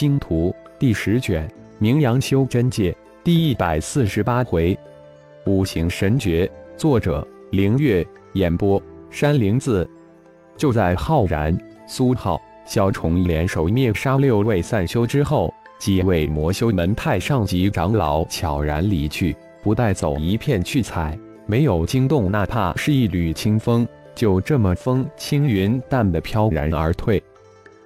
星图》第十卷《名扬修真界》第一百四十八回，五行神诀，作者：凌月，演播：山灵子。就在浩然、苏浩、萧崇联手灭杀六位散修之后，几位魔修门派上级长老悄然离去，不带走一片去彩，没有惊动哪怕是一缕清风，就这么风轻云淡的飘然而退。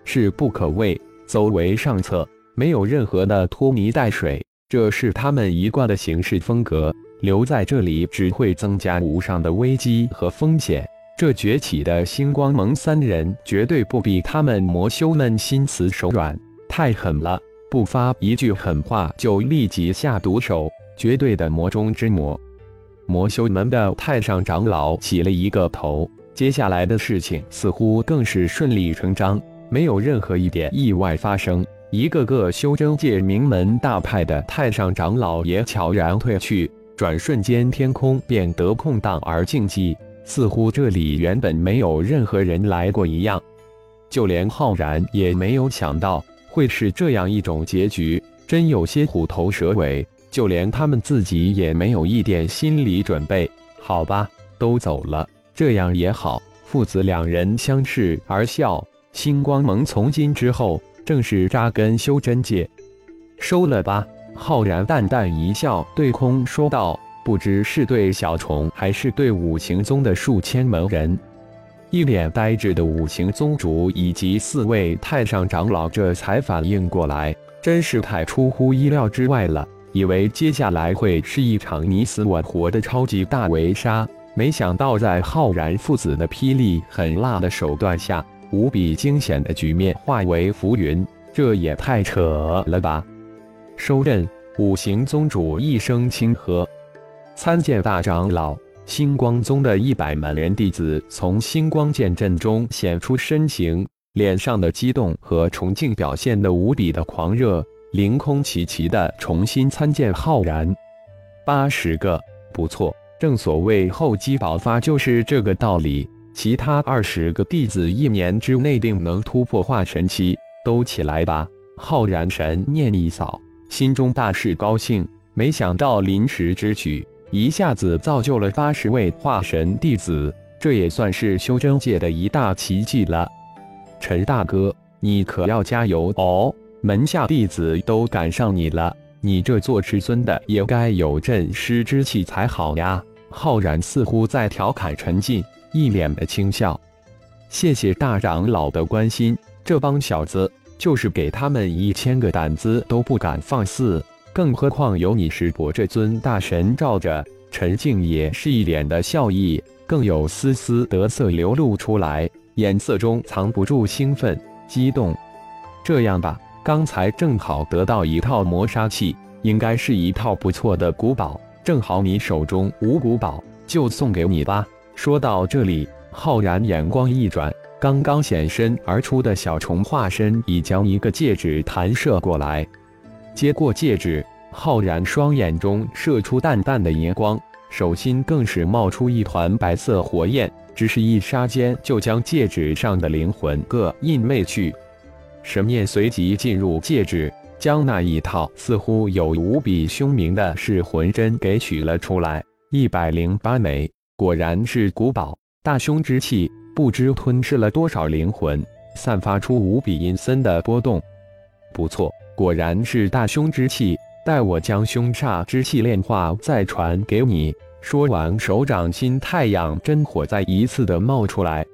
是不可畏，走为上策，没有任何的拖泥带水，这是他们一贯的行事风格。留在这里只会增加无上的危机和风险。这崛起的星光盟三人绝对不比他们魔修们心慈手软，太狠了，不发一句狠话就立即下毒手，绝对的魔中之魔。魔修门的太上长老起了一个头，接下来的事情似乎更是顺理成章。没有任何一点意外发生，一个个修真界名门大派的太上长老也悄然退去，转瞬间天空变得空荡而静寂，似乎这里原本没有任何人来过一样。就连浩然也没有想到会是这样一种结局，真有些虎头蛇尾。就连他们自己也没有一点心理准备。好吧，都走了，这样也好。父子两人相视而笑。星光盟从今之后正式扎根修真界，收了吧。浩然淡淡一笑，对空说道：“不知是对小虫，还是对五行宗的数千门人？”一脸呆滞的五行宗主以及四位太上长老这才反应过来，真是太出乎意料之外了。以为接下来会是一场你死我活的超级大围杀，没想到在浩然父子的霹雳狠辣的手段下。无比惊险的局面化为浮云，这也太扯了吧！收刃，五行宗主一声轻喝。参见大长老，星光宗的一百门人弟子从星光剑阵中显出身形，脸上的激动和崇敬表现的无比的狂热，凌空齐齐的重新参见浩然。八十个，不错，正所谓厚积薄发，就是这个道理。其他二十个弟子一年之内定能突破化神期，都起来吧！浩然神念一扫，心中大是高兴。没想到临时之举，一下子造就了八十位化神弟子，这也算是修真界的一大奇迹了。陈大哥，你可要加油哦！门下弟子都赶上你了，你这做师尊的也该有阵师之气才好呀！浩然似乎在调侃陈进。一脸的轻笑，谢谢大长老的关心。这帮小子就是给他们一千个胆子都不敢放肆，更何况有你师伯这尊大神罩着。陈静也是一脸的笑意，更有丝丝得色流露出来，眼色中藏不住兴奋、激动。这样吧，刚才正好得到一套磨砂器，应该是一套不错的古宝，正好你手中无古宝，就送给你吧。说到这里，浩然眼光一转，刚刚显身而出的小虫化身已将一个戒指弹射过来。接过戒指，浩然双眼中射出淡淡的银光，手心更是冒出一团白色火焰，只是一刹间就将戒指上的灵魂各印魅去。神念随即进入戒指，将那一套似乎有无比凶名的噬魂针给取了出来，一百零八枚。果然是古堡，大凶之气不知吞噬了多少灵魂，散发出无比阴森的波动。不错，果然是大凶之气。待我将凶煞之气炼化，再传给你。说完，手掌心太阳真火再一次的冒出来。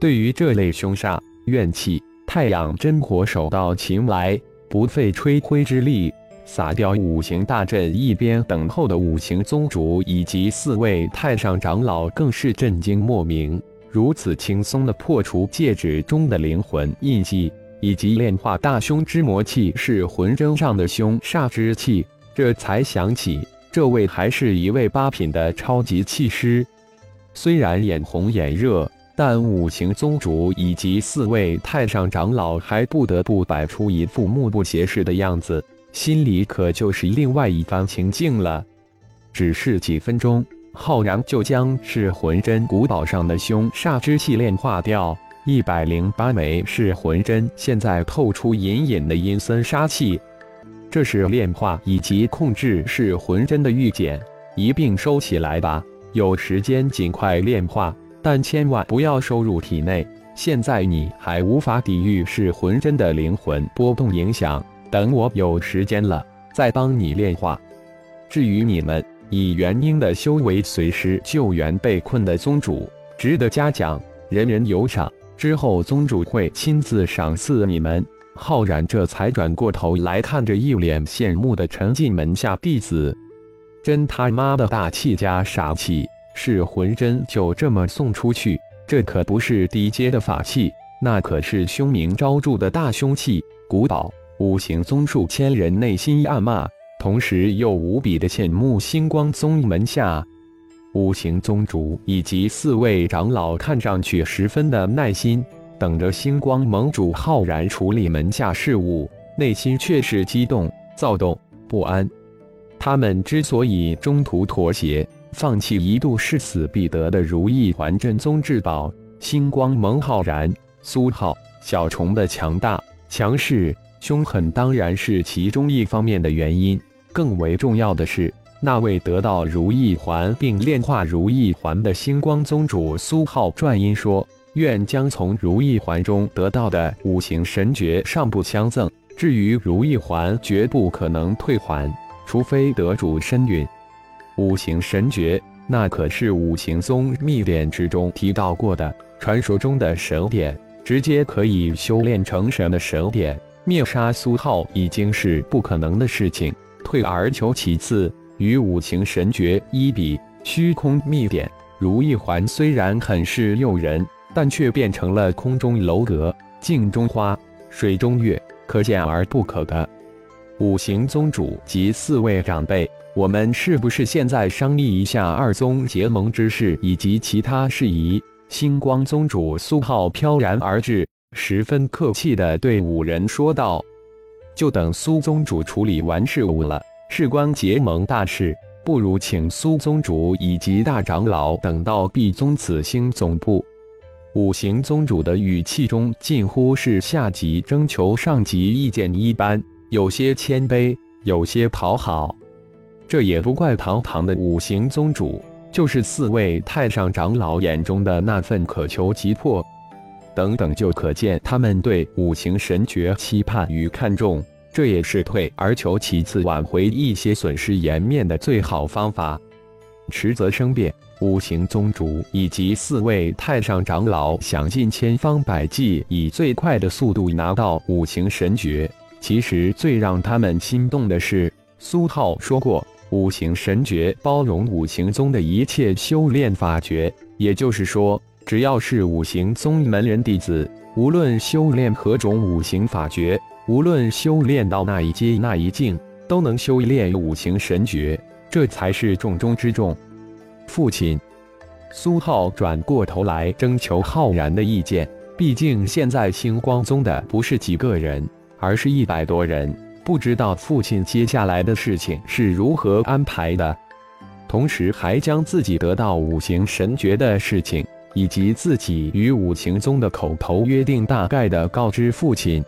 对于这类凶煞怨气，太阳真火手到擒来，不费吹灰之力。撒掉五行大阵，一边等候的五行宗主以及四位太上长老更是震惊莫名。如此轻松的破除戒指中的灵魂印记，以及炼化大凶之魔气是魂针上的凶煞之气，这才想起这位还是一位八品的超级气师。虽然眼红眼热，但五行宗主以及四位太上长老还不得不摆出一副目不斜视的样子。心里可就是另外一番情境了。只是几分钟，浩然就将是魂针古堡上的凶煞之气炼化掉。一百零八枚是魂针，现在透出隐隐的阴森杀气。这是炼化以及控制是魂针的玉简，一并收起来吧。有时间尽快炼化，但千万不要收入体内。现在你还无法抵御是魂针的灵魂波动影响，等我有时间了再帮你炼化。至于你们以元婴的修为随时救援被困的宗主，值得嘉奖，人人有赏。之后，宗主会亲自赏赐你们。浩然这才转过头来看着一脸羡慕的陈进门下弟子，真他妈的大气加傻气！是魂针就这么送出去？这可不是低阶的法器，那可是凶名昭著的大凶器、古堡。五行宗数千人内心暗骂，同时又无比的羡慕星光宗门下。五行宗主以及四位长老看上去十分的耐心，等着星光盟主浩然处理门下事务，内心却是激动、躁动、不安。他们之所以中途妥协，放弃一度誓死必得的如意环镇宗至宝，星光盟浩然、苏浩、小虫的强大、强势、凶狠，当然是其中一方面的原因。更为重要的是。那位得到如意环并炼化如意环的星光宗主苏浩传音说：“愿将从如意环中得到的五行神诀上不相赠。至于如意环，绝不可能退还，除非得主身陨。五行神诀，那可是五行宗秘典之中提到过的传说中的神典，直接可以修炼成神的神典。灭杀苏浩已经是不可能的事情，退而求其次。”与五行神诀一比，虚空秘典如意环虽然很是诱人，但却变成了空中楼阁、镜中花、水中月，可见而不可得。五行宗主及四位长辈，我们是不是现在商议一下二宗结盟之事以及其他事宜？星光宗主苏浩飘然而至，十分客气地对五人说道：“就等苏宗主处理完事务了。”事关结盟大事，不如请苏宗主以及大长老等到碧宗紫星总部。五行宗主的语气中近乎是下级征求上级意见一般，有些谦卑，有些讨好。这也不怪堂堂的五行宗主，就是四位太上长老眼中的那份渴求急迫，等等，就可见他们对五行神诀期盼与看重。这也是退而求其次，挽回一些损失颜面的最好方法。迟则生变，五行宗主以及四位太上长老想尽千方百计，以最快的速度拿到五行神诀。其实最让他们心动的是，苏浩说过，五行神诀包容五行宗的一切修炼法诀，也就是说，只要是五行宗门人弟子，无论修炼何种五行法诀。无论修炼到那一阶那一境，都能修炼五行神诀，这才是重中之重。父亲苏浩转过头来征求浩然的意见，毕竟现在星光宗的不是几个人，而是一百多人，不知道父亲接下来的事情是如何安排的。同时，还将自己得到五行神诀的事情，以及自己与五行宗的口头约定，大概的告知父亲。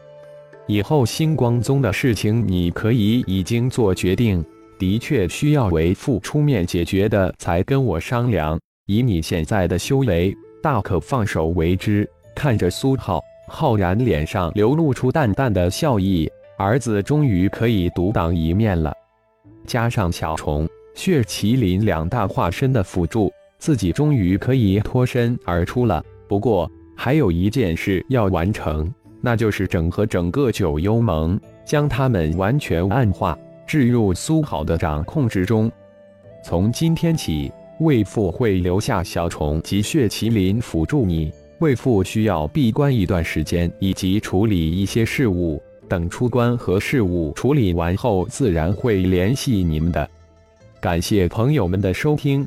以后星光宗的事情，你可以已经做决定。的确需要为父出面解决的，才跟我商量。以你现在的修为，大可放手为之。看着苏浩浩然脸上流露出淡淡的笑意，儿子终于可以独当一面了。加上小虫、血麒麟两大化身的辅助，自己终于可以脱身而出了。不过还有一件事要完成。那就是整合整个九幽盟，将他们完全暗化，置入苏好的掌控之中。从今天起，魏父会留下小虫及血麒麟辅助你。魏父需要闭关一段时间，以及处理一些事务。等出关和事务处理完后，自然会联系你们的。感谢朋友们的收听，